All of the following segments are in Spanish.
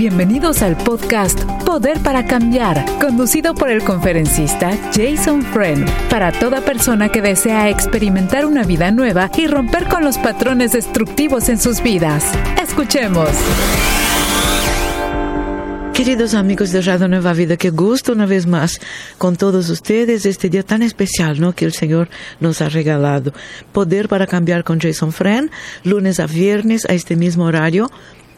Bienvenidos al podcast Poder para Cambiar, conducido por el conferencista Jason Friend, para toda persona que desea experimentar una vida nueva y romper con los patrones destructivos en sus vidas. Escuchemos. Queridos amigos de Radio Nueva Vida, qué gusto una vez más con todos ustedes este día tan especial ¿no? que el Señor nos ha regalado. Poder para cambiar con Jason Friend, lunes a viernes a este mismo horario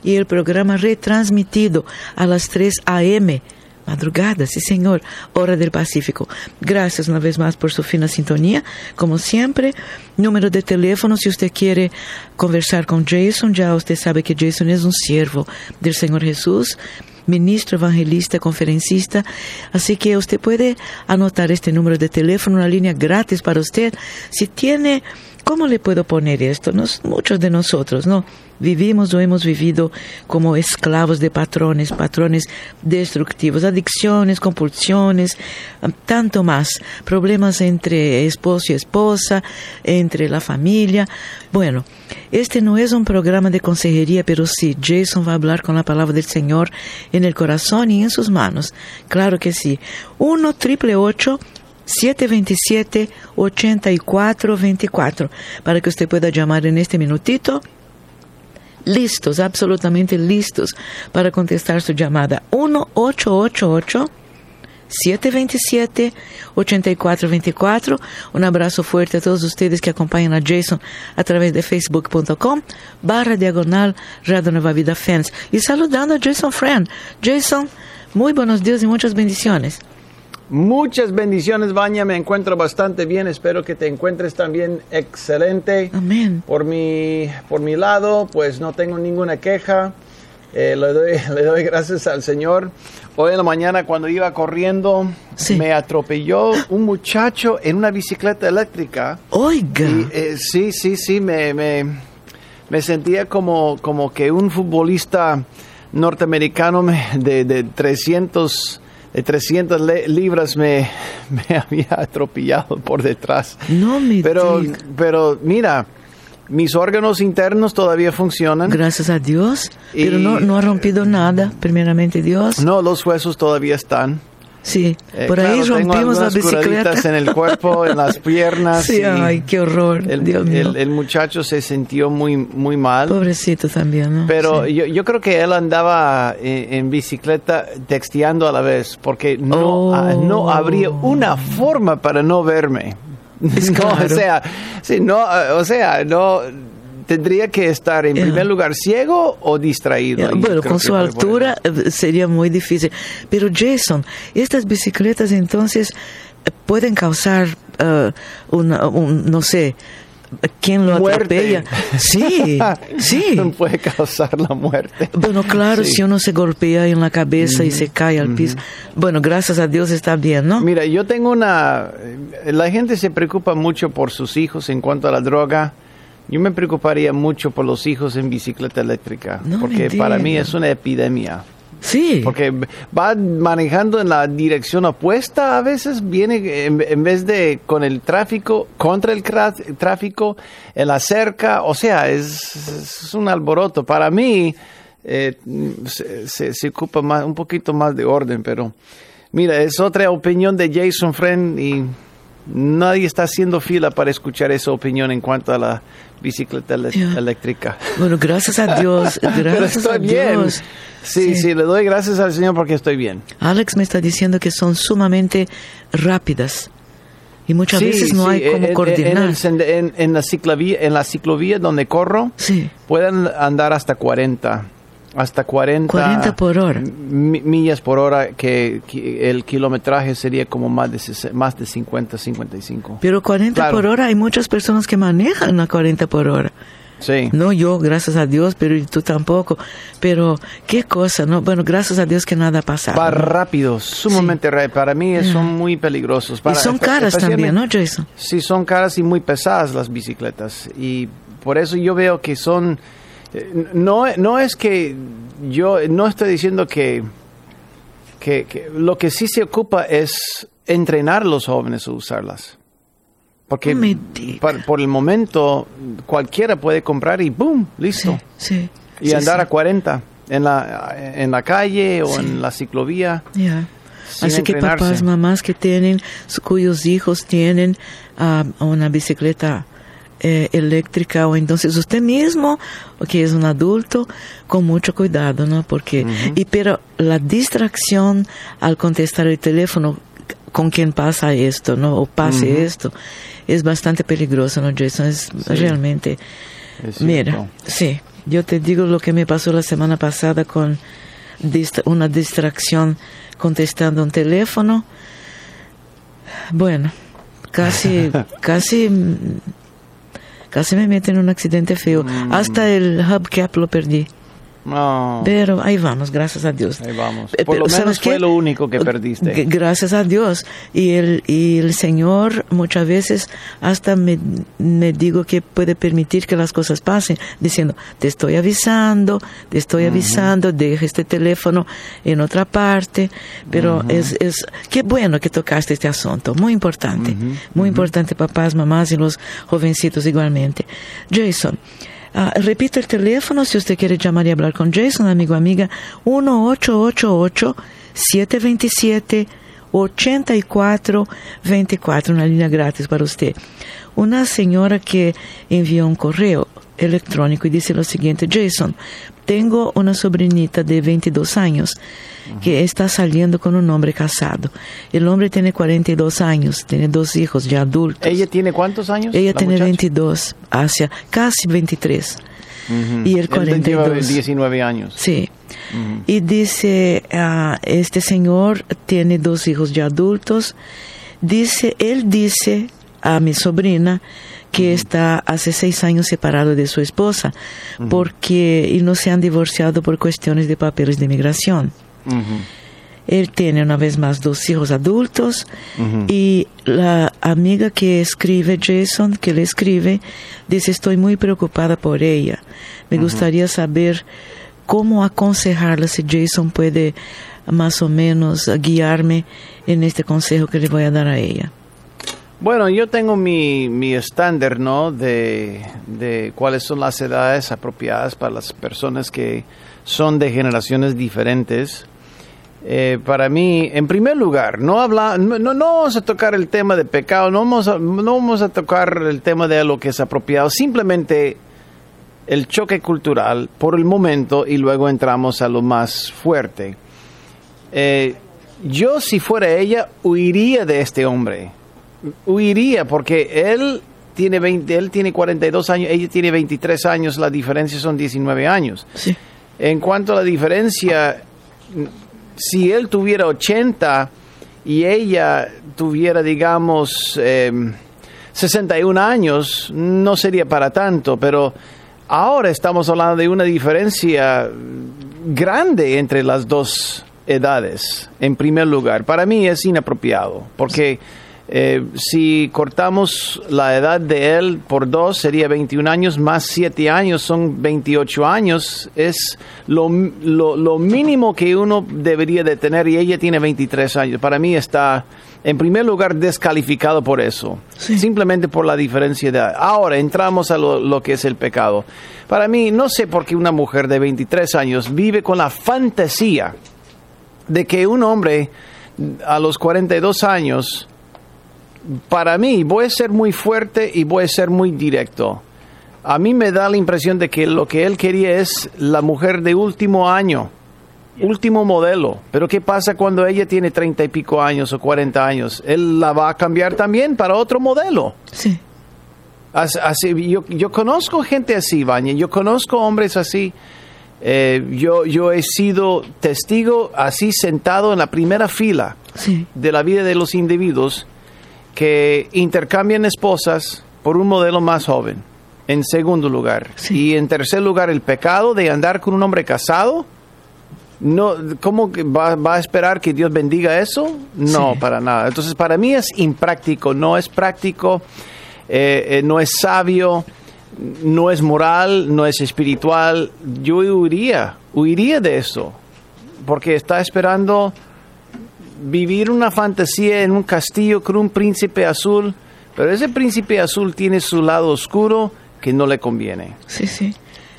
y el programa retransmitido a las 3 a.m. Madrugada, sí señor, hora del Pacífico. Gracias una vez más por su fina sintonía. Como siempre, número de teléfono si usted quiere conversar con Jason, ya usted sabe que Jason es un siervo del Señor Jesús ministro, evangelista, conferencista. Así que usted puede anotar este número de teléfono, una línea gratis para usted. Si tiene, ¿cómo le puedo poner esto? Nos, muchos de nosotros, ¿no? Vivimos o hemos vivido como esclavos de patrones, patrones destructivos, adicciones, compulsiones, tanto más, problemas entre esposo y esposa, entre la familia. Bueno, este no es un programa de consejería, pero sí, Jason va a hablar con la palabra del Señor en el corazón y en sus manos. Claro que sí. 1 triple 727 8424 para que usted pueda llamar en este minutito listos, absolutamente listos para contestar su llamada. 1-888-727-8424. Un abrazo fuerte a todos ustedes que acompañan a Jason a través de facebook.com barra diagonal Radio Nueva Vida Fans. Y saludando a Jason Friend. Jason, muy buenos días y muchas bendiciones. Muchas bendiciones, Baña. Me encuentro bastante bien. Espero que te encuentres también excelente. Amén. Por mi, por mi lado, pues no tengo ninguna queja. Eh, le, doy, le doy gracias al Señor. Hoy en la mañana, cuando iba corriendo, me atropelló un muchacho en una bicicleta eléctrica. Oiga. Eh, sí, sí, sí. Me, me, me, sentía como, como que un futbolista norteamericano de, de 300 de 300 libras me, me, había atropellado por detrás. No me pero, pero mira, mis órganos internos todavía funcionan. Gracias a Dios. pero no, no ha rompido nada, primeramente Dios. No, los huesos todavía están. Sí, eh, por ahí rompimos la bicicleta. en el cuerpo, en las piernas. Sí, ay, qué horror. El, Dios mío. El, muchacho se sintió muy, muy mal. Pobrecito también, ¿no? Pero yo, yo, creo que él andaba en, bicicleta texteando a la vez, porque no, ah, no habría una forma para no verme. o sea, sí, no, o sea, no tendría que estar en primer lugar ciego o distraído. Bueno, con su altura eh, sería muy difícil. Pero Jason, estas bicicletas entonces eh, pueden causar uh, una, un, no sé, ¿Quién lo atropella? Sí, sí. Puede causar la muerte. Bueno, claro, si uno se golpea en la cabeza y se cae al piso. Bueno, gracias a Dios está bien, ¿no? Mira, yo tengo una... La gente se preocupa mucho por sus hijos en cuanto a la droga. Yo me preocuparía mucho por los hijos en bicicleta eléctrica, porque para mí es una epidemia. Sí. Porque va manejando en la dirección opuesta, a veces viene en, vez de con el tráfico, contra el tráfico, en la cerca, o sea, es, un alboroto. Para mí eh, se, se, ocupa más, un poquito más de orden, pero mira, es otra opinión de Jason Friend y nadie está haciendo fila para escuchar esa opinión en cuanto a la bicicleta eléctrica. Bueno, gracias a Dios. Gracias a Dios. Sí, sí, le doy gracias al Señor porque estoy bien. Alex me está diciendo que son sumamente rápidas. Y muchas veces no hay como coordinar. En, la ciclovía, en la ciclovía donde corro, pueden andar hasta 40 hasta 40, 40 por hora. millas por hora, que, el kilometraje sería como más de, más de 50, 55. Pero 40 por hora, hay muchas personas que manejan a 40 por hora. Sí. No yo, gracias a Dios, pero tú tampoco. Pero qué cosa, ¿no? Bueno, gracias a Dios que nada ha pasado. Para rápidos, sumamente rápidos. Para mí son muy peligrosos. y son caras también, ¿no, Jason? Sí, son caras y muy pesadas las bicicletas. Y por eso yo veo que son no, no es que yo no estoy diciendo que, que, lo que sí se ocupa es entrenar a los jóvenes a usarlas. Porque por, el momento cualquiera puede comprar y ¡boom! Listo. Sí, y andar a 40. en la, en la calle o en la ciclovía. Así que papás, mamás que tienen, cuyos hijos tienen ah, una bicicleta eh, eléctrica o entonces usted mismo, que es un adulto, con mucho cuidado, ¿no? Porque, y pero la distracción al contestar el teléfono con quien pasa esto, ¿no? O pase esto, es bastante peligroso, ¿no, Jason? Es realmente... Es. Mira, sí, yo te digo lo que me pasó la semana pasada con una distracción contestando un teléfono. Bueno, casi, casi, casi me meten en un accidente feo. Mm. Hasta el hubcap lo perdí. No, Pero ahí vamos, gracias a Dios. ahí vamos. Eh, Por lo pero, ¿sabes menos fue qué? lo único que perdiste. Gracias a Dios. Y el, y el Señor muchas veces hasta me, me digo que puede permitir que las cosas pasen, diciendo, te estoy avisando, te estoy avisando, deja este teléfono en otra parte. Pero es, es, qué bueno que tocaste este asunto, muy importante. Muy importante, papás, mamás y los jovencitos igualmente. Jason. Ah, repito el teléfono si usted quiere llamar y hablar con Jason, amigo, amiga, 1-888-727 8424, una línea gratis para usted. Una señora que envió un correo electrónico y dice lo siguiente, Jason, tengo una sobrinita de 22 años que está saliendo con un hombre casado. El hombre tiene 42 años, tiene dos hijos ya adultos. ¿Ella tiene cuántos años? Ella la tiene muchacha? 22, hacia casi 23. Ujú. y el Él lleva 42. 19 años. Sí. Y dice, ah, este señor tiene dos hijos ya adultos. Dice, él dice a mi sobrina que está hace seis años separado de su esposa porque y no se han divorciado por cuestiones de papeles de migración. Él tiene una vez más dos hijos adultos y la amiga que escribe, Jason, que le escribe, dice, estoy muy preocupada por ella. Me gustaría saber cómo aconsejarla, si Jason puede más o menos guiarme en este consejo que le voy a dar a ella. Bueno, yo tengo mi, mi estándar, ¿no? De, de cuáles son las edades apropiadas para las personas que son de generaciones diferentes. Eh, para mí, en primer lugar, no, habla, no, no vamos a tocar el tema de pecado, no vamos, a, no vamos a tocar el tema de lo que es apropiado, simplemente el choque cultural por el momento y luego entramos a lo más fuerte. Eh, yo, si fuera ella, huiría de este hombre. Huiría porque él tiene, 20, él tiene 42 años, ella tiene 23 años, la diferencia son 19 años. Sí, En cuanto a la diferencia, si él tuviera 80 y ella tuviera, digamos, eh, 61 años, no sería para tanto, pero ahora estamos hablando de una diferencia grande entre las dos edades, en primer lugar. Para mí es inapropiado, porque eh, si cortamos la edad de él por dos, sería 21 años, más 7 años son 28 años. Es lo, lo, lo mínimo que uno debería de tener y ella tiene 23 años. Para mí está, en primer lugar, descalificado por eso, Sí. simplemente por la diferencia de edad. Ahora entramos a lo, lo que es el pecado. Para mí, no sé por qué una mujer de 23 años vive con la fantasía de que un hombre a los 42 años, para mí, voy a ser muy fuerte y voy a ser muy directo. A mí me da la impresión de que lo que él quería es la mujer de último año, último modelo. Pero ¿qué pasa cuando ella tiene 30 y pico años o 40 años? Él la va a cambiar también para otro modelo. sí, As- Así, yo, yo conozco gente así, Baña. Yo conozco hombres así. Eh, yo, yo he sido testigo así sentado en la primera fila sí, de la vida de los individuos que intercambian esposas por un modelo más joven. En segundo lugar. Sí. Y en tercer lugar, el pecado de andar con un hombre casado. No, ¿Cómo va, va a esperar que Dios bendiga eso? No, Sí. para nada. Entonces, para mí es impráctico, no es práctico, eh, eh, no es sabio, no es moral, no es espiritual. Yo huiría, huiría de eso, porque está esperando vivir una fantasía en un castillo con un príncipe azul, pero ese príncipe azul tiene su lado oscuro que no le conviene. sí, sí.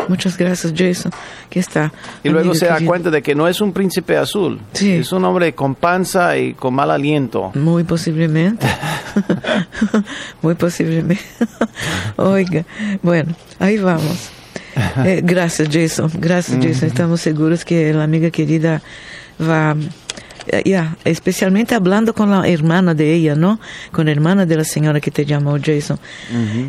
Muchas gracias, Jason, que está. Y luego se da cuenta de que no es un príncipe azul. Sí. Es un hombre con panza y con mal aliento. Muy posiblemente. Muy posiblemente. Oiga, bueno, ahí vamos. Eh, gracias, Jason. Gracias, Jason. Estamos seguros que la amiga querida va. Ya, especialmente hablando con la hermana de ella, ¿no? Con la hermana de la señora que te llamó, Jason.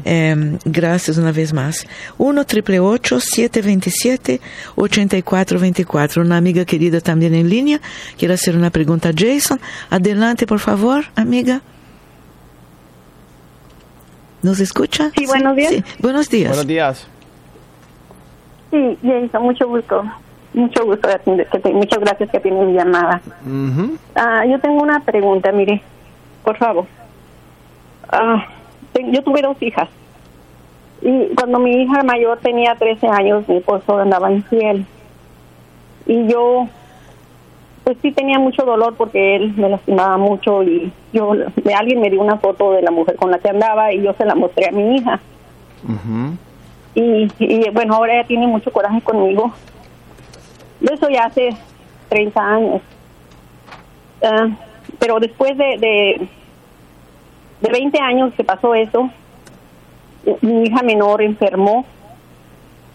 Eh, gracias una vez más. 1 triple 727 8424 Una amiga querida también en línea. Quiere hacer una pregunta a Jason. Adelante, por favor, amiga. ¿Nos escucha? Sí, buenos días. Sí, buenos días. Buenos días. Sí, Jason, mucho gusto. Mucho gusto de atender- que te- muchas gracias que tiene mi llamada. Ah, yo tengo una pregunta, mire, por favor. Ah, yo tuve dos hijas. Y cuando mi hija mayor tenía 13 años, mi esposo andaba infiel. Y yo, pues sí tenía mucho dolor porque él me lastimaba mucho y yo, alguien me dio una foto de la mujer con la que andaba y yo se la mostré a mi hija. Y, y, bueno, ahora ella tiene mucho coraje conmigo. Eso ya hace 30 años. Ah, pero después de, de, de 20 años que pasó eso, mi hija menor enfermó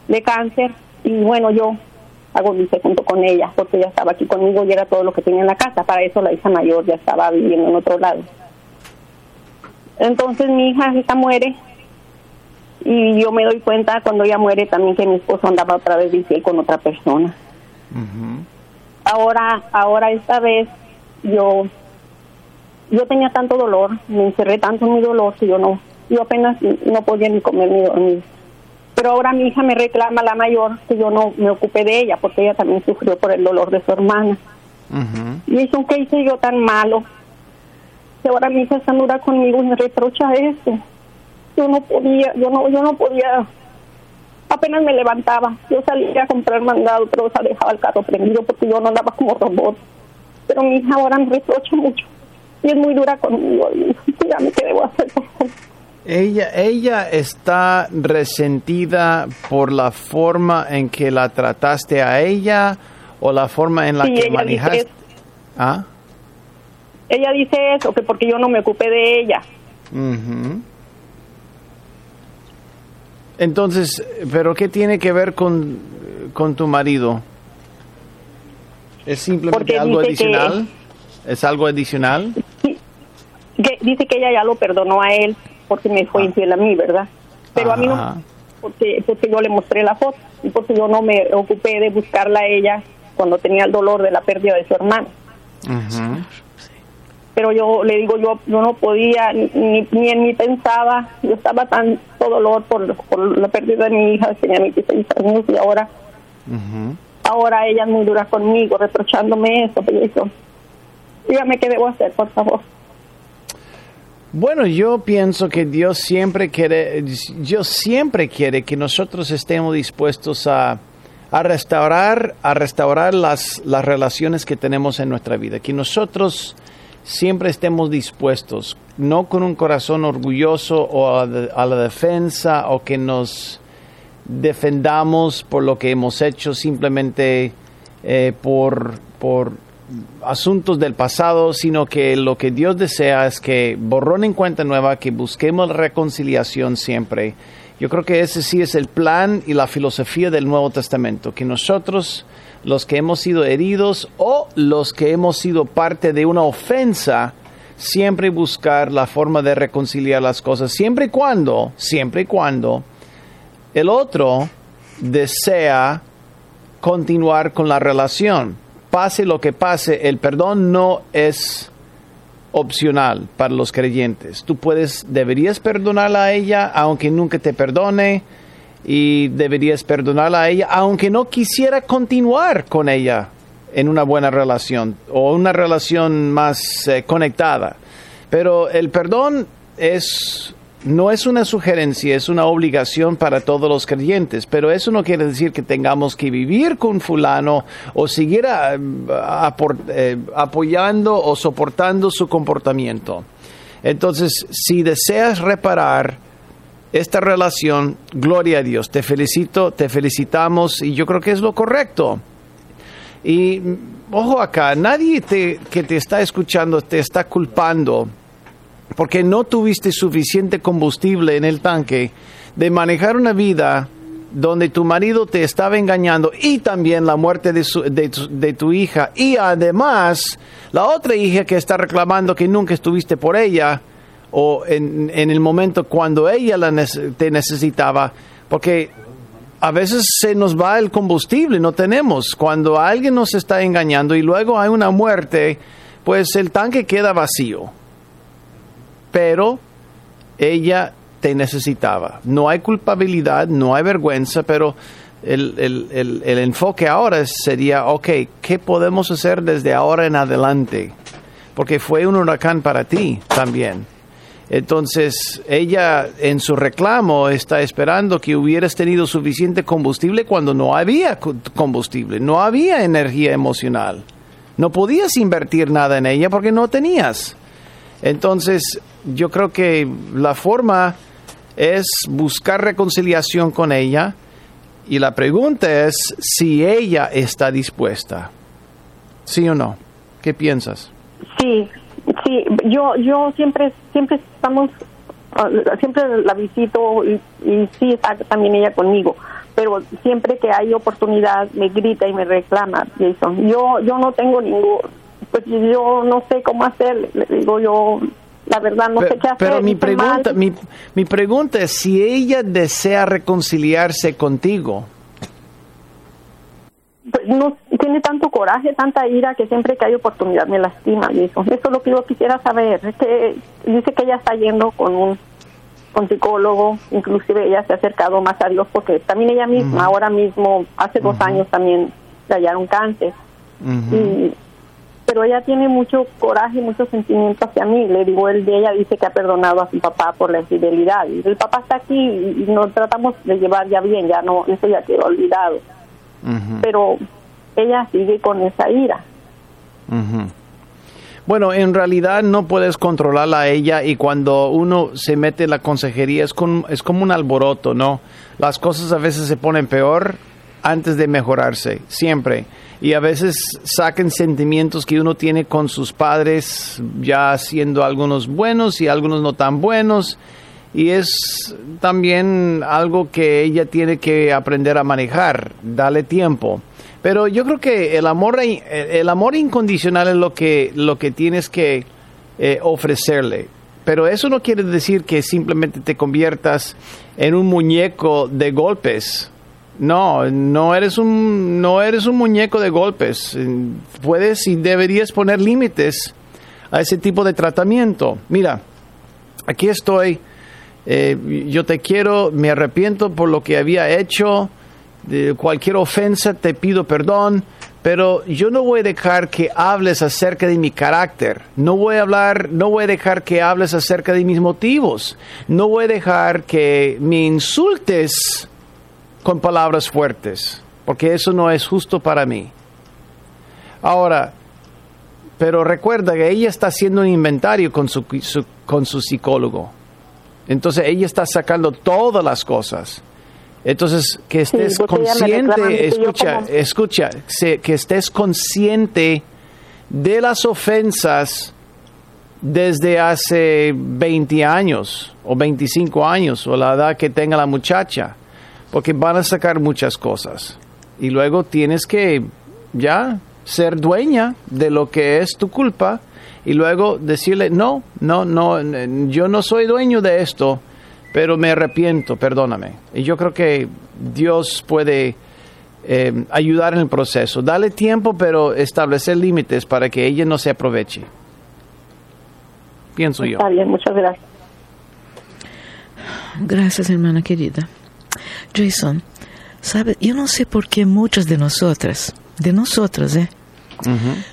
de cáncer y bueno, yo agonicé junto con ella porque ella estaba aquí conmigo y era todo lo que tenía en la casa. Para eso la hija mayor ya estaba viviendo en otro lado. Entonces mi hija hija muere y yo me doy cuenta cuando ella muere también que mi esposo andaba otra vez de infiel con otra persona. Ahora, ahora esta vez yo yo tenía tanto dolor, me encerré tanto en mi dolor que yo no, yo apenas no podía ni comer ni dormir. Pero ahora mi hija me reclama, la mayor, que yo no me ocupé de ella porque ella también sufrió por el dolor de su hermana. Ujú. Y eso que hice yo tan malo. Que ahora mi hija está dura conmigo y me reprocha eso. Yo no podía, yo no, yo no podía. Apenas me levantaba. Yo salía a comprar mandado, pero o sea, dejaba el carro prendido porque yo no andaba como robot. Pero mi hija ahora me reprocha mucho. Y es muy dura conmigo. Y dígame qué debo hacer, por favor. Ella, ella está resentida por la forma en que la trataste a ella o la forma en la Sí, que manejaste. ¿Ah? Ella dice eso, que porque yo no me ocupé de ella. Ujú. Entonces, ¿pero qué tiene que ver con, con tu marido? ¿Es simplemente algo que- adicional? ¿Es algo adicional? que dice que ella ya lo perdonó a él porque me fue Ah. infiel a mí, ¿verdad? Pero a mí no, porque, porque yo le mostré la foto y porque yo no me ocupé de buscarla a ella cuando tenía el dolor de la pérdida de su hermano. Pero yo le digo, yo, yo no podía, ni, ni, ni en mí pensaba, yo estaba tanto dolor por, por la pérdida de mi hija, tenía 26 años y ahora, Ujú. ahora ella es muy dura conmigo, reprochándome eso, pero eso. Dígame qué debo hacer, por favor. Bueno, yo pienso que Dios siempre quiere, Dios siempre quiere que nosotros estemos dispuestos a, a restaurar, a restaurar las, las relaciones que tenemos en nuestra vida, que nosotros siempre estemos dispuestos, no con un corazón orgulloso o a, de- a la defensa o que nos defendamos por lo que hemos hecho simplemente eh, por, por asuntos del pasado, sino que lo que Dios desea es que borrón en cuenta nueva, que busquemos reconciliación siempre. Yo creo que ese sí es el plan y la filosofía del Nuevo Testamento, que nosotros, los que hemos sido heridos o los que hemos sido parte de una ofensa, siempre buscar la forma de reconciliar las cosas, siempre y cuando, siempre y cuando el otro desea continuar con la relación. Pase lo que pase, el perdón no es opcional para los creyentes. Tú puedes, deberías perdonarla a ella aunque nunca te perdone y deberías perdonarla a ella aunque no quisiera continuar con ella en una buena relación o una relación más eh, conectada. Pero el perdón es no es una sugerencia, es una obligación para todos los creyentes, pero eso no quiere decir que tengamos que vivir con fulano o seguir apor- eh, apoyando o soportando su comportamiento. Entonces, si deseas reparar, esta relación, gloria a Dios, te felicito, te felicitamos y yo creo que es lo correcto. Y ojo acá, nadie te, que te está escuchando te está culpando porque no tuviste suficiente combustible en el tanque de manejar una vida donde tu marido te estaba engañando y también la muerte de, su- de de tu hija y además la otra hija que está reclamando que nunca estuviste por ella o en, en el momento cuando ella la te necesitaba porque a veces se nos va el combustible, no tenemos. Cuando alguien nos está engañando y luego hay una muerte, pues el tanque queda vacío. Pero ella te necesitaba. No hay culpabilidad, no hay vergüenza, pero el, el- el- el enfoque ahora sería, ok, ¿qué podemos hacer desde ahora en adelante? Porque fue un huracán para ti también. Entonces, ella en su reclamo está esperando que hubieras tenido suficiente combustible cuando no había co- combustible, no había energía emocional. No podías invertir nada en ella porque no tenías. Entonces, yo creo que la forma es buscar reconciliación con ella y la pregunta es si ella está dispuesta. ¿Sí o no? ¿Qué piensas? Sí, sí, yo yo siempre siempre estamos ah, siempre la visito y, y sí está también ella conmigo, pero siempre que hay oportunidad me grita y me reclama, Jason. Yo yo no tengo ningún pues yo no sé cómo hacer, le digo yo la verdad no Pe- sé qué hacer. pero mi pregunta, mi, mi pregunta es si ella desea reconciliarse contigo. Pues, no tiene tanto coraje, tanta ira que siempre que hay oportunidad me lastima, Jason. Eso es lo que yo quisiera saber. Es que dice que ella está yendo con un con psicólogo, inclusive ella se ha acercado más a Dios porque también ella misma, ahora mismo, hace dos años también le hallaron cáncer. y, pero ella tiene mucho coraje y mucho sentimiento hacia mí. Le digo, el de ella dice que ha perdonado a su papá por la infidelidad. Y el papá está aquí y y nos tratamos de llevar ya bien, ya no, eso ya quedó olvidado. Pero ella sigue con esa ira. ujú. Bueno, en realidad no puedes controlarla a ella y cuando uno se mete en la consejería es, con- es como un alboroto, ¿no? Las cosas a veces se ponen peor antes de mejorarse, siempre. Y a veces sacan sentimientos que uno tiene con sus padres, ya siendo algunos buenos y algunos no tan buenos. Y es también algo que ella tiene que aprender a manejar, darle tiempo. Pero yo creo que el amor, el amor incondicional es lo que, lo que tienes que eh, ofrecerle. Pero eso no quiere decir que simplemente te conviertas en un muñeco de golpes. No, no eres un, no eres un muñeco de golpes. Eh, Puedes y deberías poner límites a ese tipo de tratamiento. Mira, aquí estoy, eh, yo te quiero, me arrepiento por lo que había hecho, de cualquier ofensa te pido perdón, pero yo no voy a dejar que hables acerca de mi carácter, no voy a hablar, no voy a dejar que hables acerca de mis motivos, no voy a dejar que me insultes con palabras fuertes, porque eso no es justo para mí. Ahora, pero recuerda que ella está haciendo un inventario con su, su- con su psicólogo. Entonces ella está sacando todas las cosas. Entonces, que estés consciente, escucha, como- escucha, que estés consciente de las ofensas desde hace 20 años o 25 años o la edad que tenga la muchacha, porque van a sacar muchas cosas. Y luego tienes que ya ser dueña de lo que es tu culpa y luego decirle, no, no, no, yo no soy dueño de esto, pero me arrepiento, perdóname. Y yo creo que Dios puede eh, ayudar en el proceso. Dale tiempo, pero establecer límites para que ella no se aproveche. Pienso yo. Está bien, muchas gracias. Gracias, hermana querida. Jason, sabe, yo no sé por qué muchas de nosotras, de nosotras, ¿eh?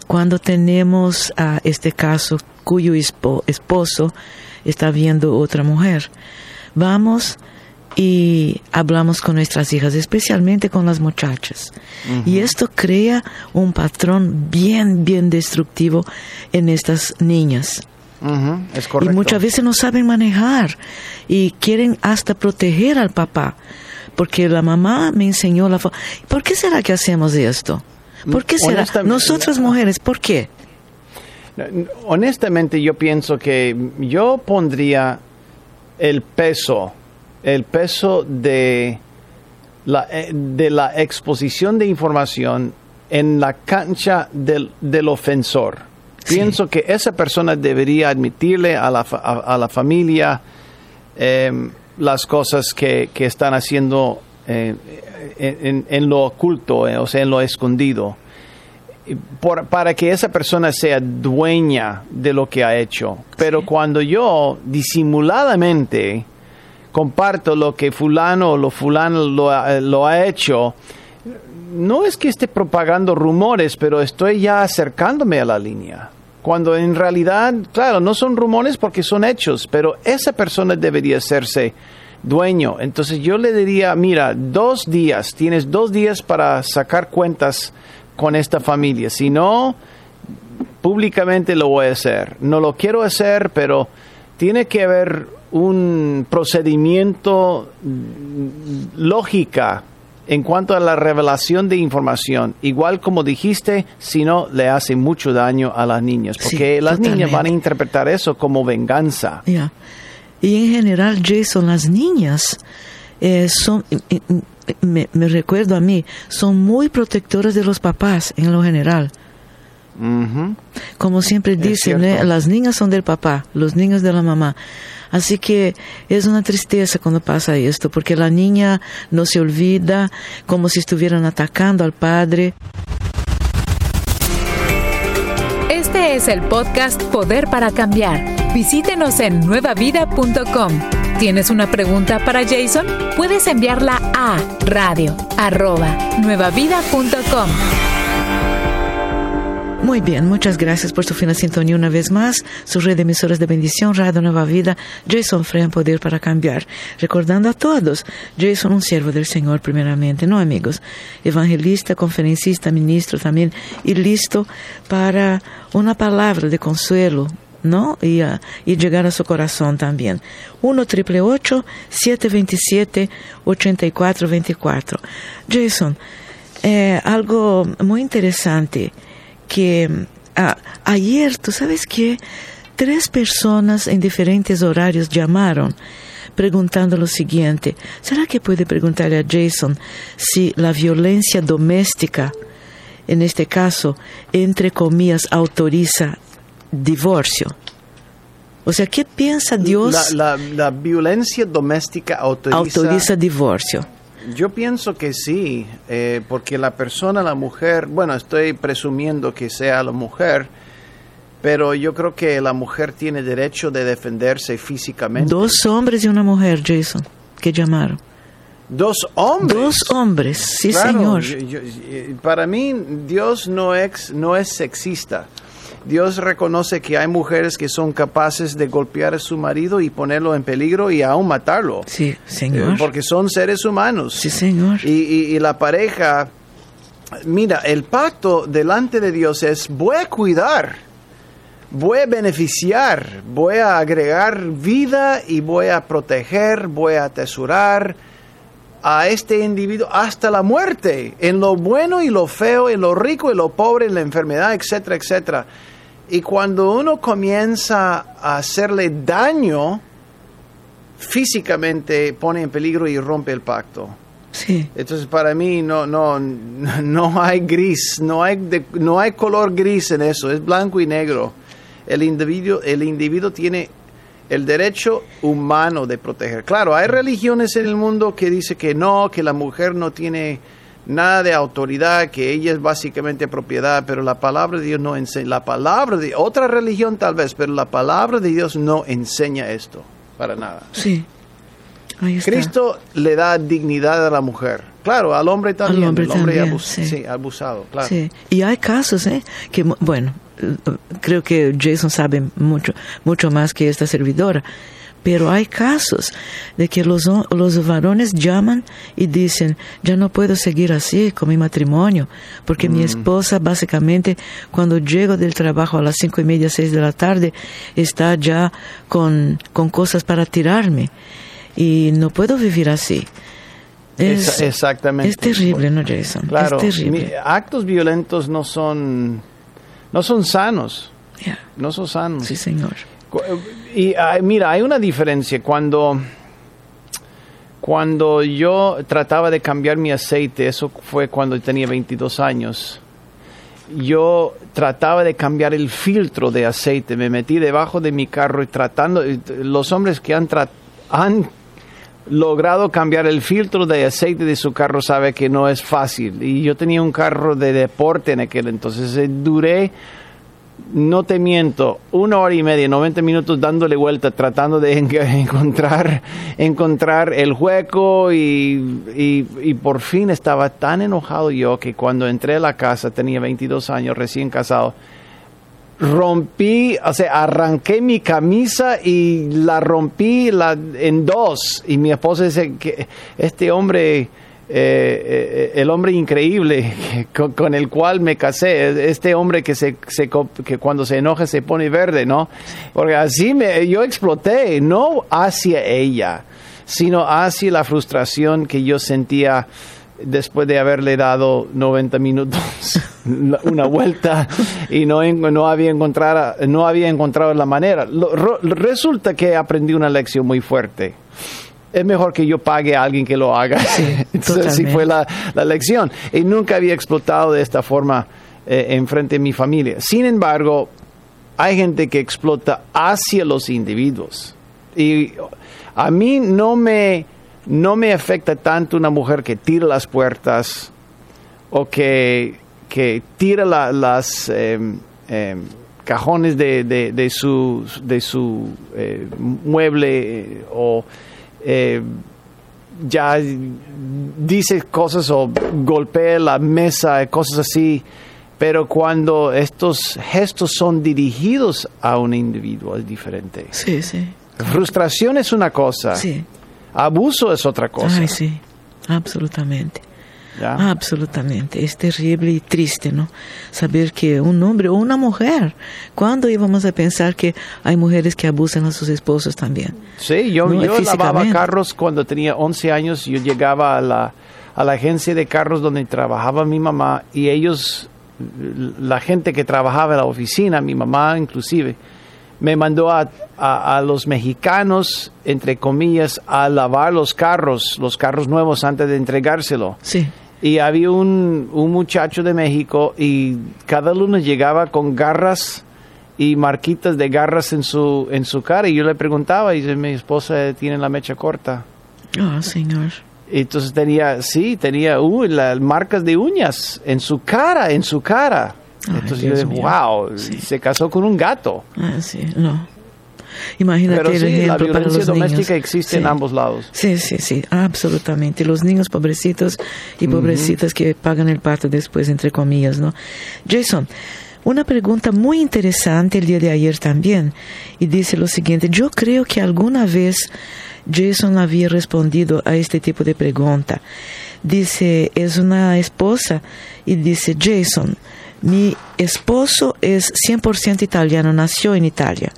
Cuando tenemos a este caso cuyo espo- esposo está viendo otra mujer, vamos y hablamos con nuestras hijas, especialmente con las muchachas. Y esto crea un patrón bien, bien destructivo en estas niñas. Es Y muchas veces no saben manejar y quieren hasta proteger al papá. Porque la mamá me enseñó la... ¿Por qué será que hacemos esto? ¿Por qué será? Nosotras mujeres, ¿por qué? Honestamente, yo pienso que yo pondría el peso, el peso de la, eh, de la exposición de información en la cancha del, del ofensor. Sí. Pienso que esa persona debería admitirle a la, a, a la familia eh, las cosas que, que están haciendo eh, en, en lo oculto, eh, o sea, en lo escondido por- para que esa persona sea dueña de lo que ha hecho. Pero cuando yo disimuladamente comparto lo que fulano o lo fulano lo ha, lo ha hecho, no es que esté propagando rumores, pero estoy ya acercándome a la línea. Cuando en realidad, claro, no son rumores porque son hechos, pero esa persona debería hacerse dueño. Entonces yo le diría, mira, dos días, tienes dos días para sacar cuentas con esta familia. Si no, públicamente lo voy a hacer. No lo quiero hacer, pero tiene que haber un procedimiento lógica en cuanto a la revelación de información. Igual como dijiste, si no, le hace mucho daño a las niñas, Sí, porque las niñas van a interpretar eso como venganza. Y en general, Jason, las niñas eh, son, eh, eh, me, me recuerdo a mí, son muy protectoras de los papás en lo general. Ujú. Como siempre dicen. ¿eh? las niñas son del papá, los niños de la mamá. Así que es una tristeza cuando pasa esto, porque la niña no se olvida como si estuvieran atacando al padre. Este es el podcast Poder para Cambiar. Visítenos en nuevavida.com. ¿Tienes una pregunta para Jason? Puedes enviarla a radio nuevavida.com. Muy bien, muchas gracias por su fina sintonía una vez más. Su red de emisoras de bendición, Radio Nueva Vida, Jason Fren, Poder para Cambiar. Recordando a todos, Jason, un siervo del Señor primeramente, ¿no amigos? Evangelista, conferencista, ministro también, y listo para una palabra de consuelo, ¿no? Y, ah, y llegar a su corazón también. 1 triple 727 8424 Jason, eh, algo muy interesante que ah, ayer, tú sabes que tres personas en diferentes horarios llamaron preguntando lo siguiente, ¿será que puede preguntarle a Jason si la violencia doméstica, en este caso, entre comillas, autoriza divorcio? O sea, ¿qué piensa Dios La, la- la violencia doméstica autoriza, autoriza divorcio? Yo pienso que sí, eh, porque la persona, la mujer, bueno, estoy presumiendo que sea la mujer, pero yo creo que la mujer tiene derecho de defenderse físicamente. Dos hombres y una mujer, Jason, que llamaron. Dos hombres. Dos hombres, sí, Claro, señor. yo- yo- para mí, Dios no es, no es sexista. Dios reconoce que hay mujeres que son capaces de golpear a su marido y ponerlo en peligro y aún matarlo. Sí, Eh, señor. Porque son seres humanos. Sí, señor. Y, y- y la pareja, mira, el pacto delante de Dios es voy a cuidar, voy a beneficiar, voy a agregar vida y voy a proteger, voy a atesorar a este individuo hasta la muerte, en lo bueno y lo feo, en lo rico y lo pobre, en la enfermedad, etcétera, etcétera. Y cuando uno comienza a hacerle daño, físicamente pone en peligro y rompe el pacto. Sí, Entonces para mí no no no hay gris, no hay de- no hay color gris en eso, es blanco y negro. El individuo el individuo tiene el derecho humano de proteger. Claro, hay religiones en el mundo que dice que no, que la mujer no tiene nada de autoridad, que ella es básicamente propiedad, pero la palabra de Dios no enseña. La palabra de otra religión tal vez, pero la palabra de Dios no enseña esto para nada. sí. Ahí está. Cristo le da dignidad a la mujer. Claro, al hombre también. Al hombre el hombre también, abus- sí. sí, abusado, claro. Sí. Y hay casos, ¿eh? Que, bueno, creo que Jason sabe mucho, mucho más que esta servidora, Pero hay casos de que los, los varones llaman y dicen, ya no puedo seguir así con mi matrimonio, porque mi esposa básicamente cuando llego del trabajo a las cinco y media, seis de la tarde, está ya con, con cosas para tirarme. Y no puedo vivir así. Es, exactamente. Es terrible, ¿no, Jason? Claro, es terrible. mi- actos violentos no son, no son sanos, no son sanos. Sí, señor. Y mira, hay una diferencia cuando cuando yo trataba de cambiar mi aceite, eso fue cuando tenía 22 años. Yo trataba de cambiar el filtro de aceite, me metí debajo de mi carro y tratando los hombres que han han logrado cambiar el filtro de aceite de su carro sabe que no es fácil. Y yo tenía un carro de deporte en aquel entonces. Duré no te miento, una hora y media, 90 minutos dándole vuelta, tratando de en- encontrar, encontrar el hueco y por fin estaba tan enojado yo que cuando entré a la casa, tenía 22 años, recién casado, rompí, o sea, arranqué mi camisa y la rompí la, en dos. Y mi esposa dice que este hombre, eh, eh, el hombre increíble con, con el cual me casé, este hombre que, se, se que cuando se enoja se pone verde, ¿no? Porque así me, yo exploté, no hacia ella, sino hacia la frustración que yo sentía después de haberle dado 90 minutos una vuelta y no, no, había, encontrado, no había encontrado la manera. Resulta que aprendí una lección muy fuerte. Es mejor que yo pague a alguien que lo haga. Entonces, así fue la, la lección. Y nunca había explotado de esta forma eh, en frente de mi familia. Sin embargo, hay gente que explota hacia los individuos. Y a mí no me, no me afecta tanto una mujer que tira las puertas o que, que tira la- las em, em, cajones de, de- de su, de su eh, mueble eh, o eh, ya dice cosas o golpea la mesa, cosas así. Pero cuando estos gestos son dirigidos a un individuo es diferente. Sí, sí. Frustración es una cosa, Sí. abuso es otra cosa. Ay, sí. Absolutamente. ¿Ya? Absolutamente. Es terrible y triste, ¿no? Saber que un hombre o una mujer, ¿cuándo íbamos a pensar que hay mujeres que abusan a sus esposos también? Sí, yo, No, yo lavaba carros cuando tenía 11 años. Yo llegaba a la, a la agencia de carros donde trabajaba mi mamá y ellos, la gente que trabajaba en la oficina, mi mamá inclusive, me mandó a, a- a los mexicanos, entre comillas, a lavar los carros, los carros nuevos antes de entregárselo. Sí. Y había un, un muchacho de México y cada lunes llegaba con garras y marquitas de garras en su, en su cara. Y yo le preguntaba, y dice, mi esposa tiene la mecha corta. Oh, Señor. Y entonces tenía, sí, tenía uy, las marcas de uñas en su cara, en su cara. Ay, entonces Dios yo dije, wow, Sí. se casó con un gato. Ah, sí, no. Imagínate Pero el sí, la ejemplo para violencia los doméstica niños. existe en Sí. ambos lados. Sí, sí, sí, absolutamente. Los niños pobrecitos y pobrecitas que pagan el parto después, entre comillas, ¿no? Jason, una pregunta muy interesante el día de ayer también, y dice lo siguiente, yo creo que alguna vez Jason había respondido a este tipo de pregunta. Dice, es una esposa, y dice, Jason, mi esposo es 100% italiano, nació en Italia.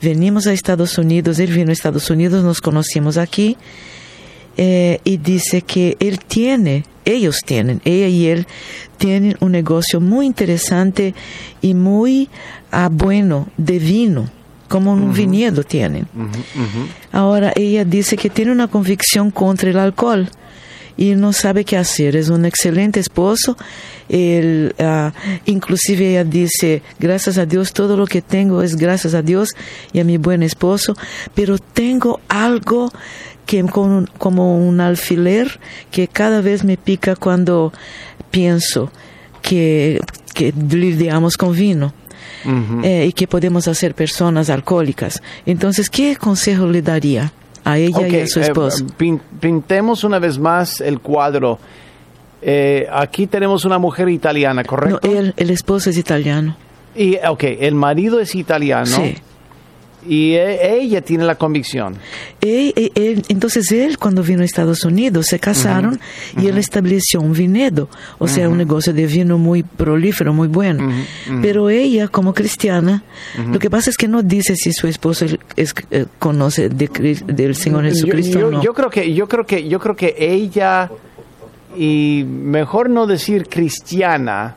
Venimos a Estados Unidos, él vino a Estados Unidos, nos conocimos aquí eh, y dice que él tiene, ellos tienen, ella y él tienen un negocio muy interesante y muy ah, bueno de vino, como un viñedo tienen. Ahora ella dice que tiene una convicción contra el alcohol y no sabe qué hacer. Es un excelente esposo. Él, ah, inclusive ella dice, gracias a Dios, todo lo que tengo es gracias a Dios y a mi buen esposo, pero tengo algo que con- como un alfiler que cada vez me pica cuando pienso que, que lidiamos con vino. eh, y que podemos hacer personas alcohólicas. Entonces, ¿qué consejo le daría a ella y a su eh, esposo? pin- pintemos una vez más el cuadro. Eh, aquí tenemos una mujer italiana, no, ¿correcto? él, el esposo es italiano. Y, ok, el marido es italiano. Sí. Y e- ella tiene la convicción. E- e- él- entonces él cuando vino a Estados Unidos se casaron y él estableció un viñedo, o sea, un negocio de vino muy prolífero, muy bueno. Pero ella como cristiana, lo que pasa es que no dice si su esposo es- eh, conoce de del Señor Jesucristo yo, o no. yo creo que yo creo que yo creo que ella y mejor no decir cristiana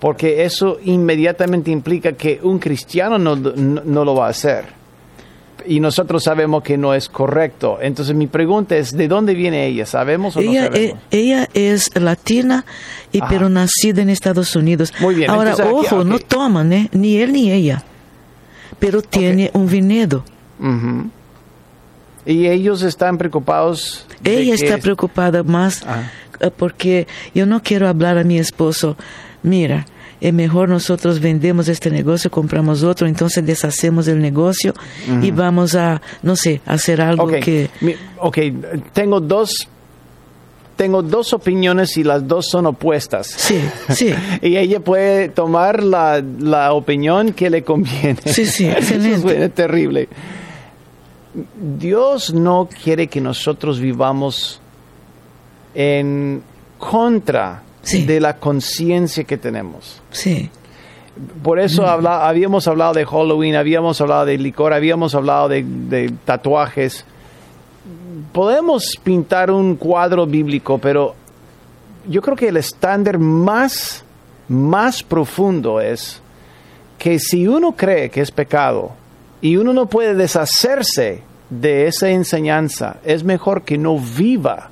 porque eso inmediatamente implica que un cristiano no, no, no lo va a hacer y nosotros sabemos que no es correcto entonces mi pregunta es de dónde viene ella sabemos o ella, no sabemos e- ella es latina, y, Ajá. pero nacida en Estados Unidos. Muy bien, Ahora, entonces ojo, no ok. toman, ¿eh? ni él ni ella, pero tiene un viñedo. Ujú. y ellos están preocupados Ella está es- preocupada más Ajá. eh, porque yo no quiero hablar a mi esposo, mira, es mejor nosotros vendemos este negocio, compramos otro, entonces deshacemos el negocio y vamos a, no sé, hacer algo Ok, que... mi- ok, tengo dos tengo dos opiniones y las dos son opuestas. Sí, sí. Y ella puede tomar la, la opinión que le conviene. Sí, sí, Eso excelente. suena terrible. Dios no quiere que nosotros vivamos en contra Sí. de la conciencia que tenemos. Sí, Por eso habla- habíamos hablado de Halloween, habíamos hablado de licor, habíamos hablado de, de tatuajes. Podemos pintar un cuadro bíblico, pero yo creo que el estándar más, más profundo es que si uno cree que es pecado y uno no puede deshacerse de esa enseñanza, es mejor que no viva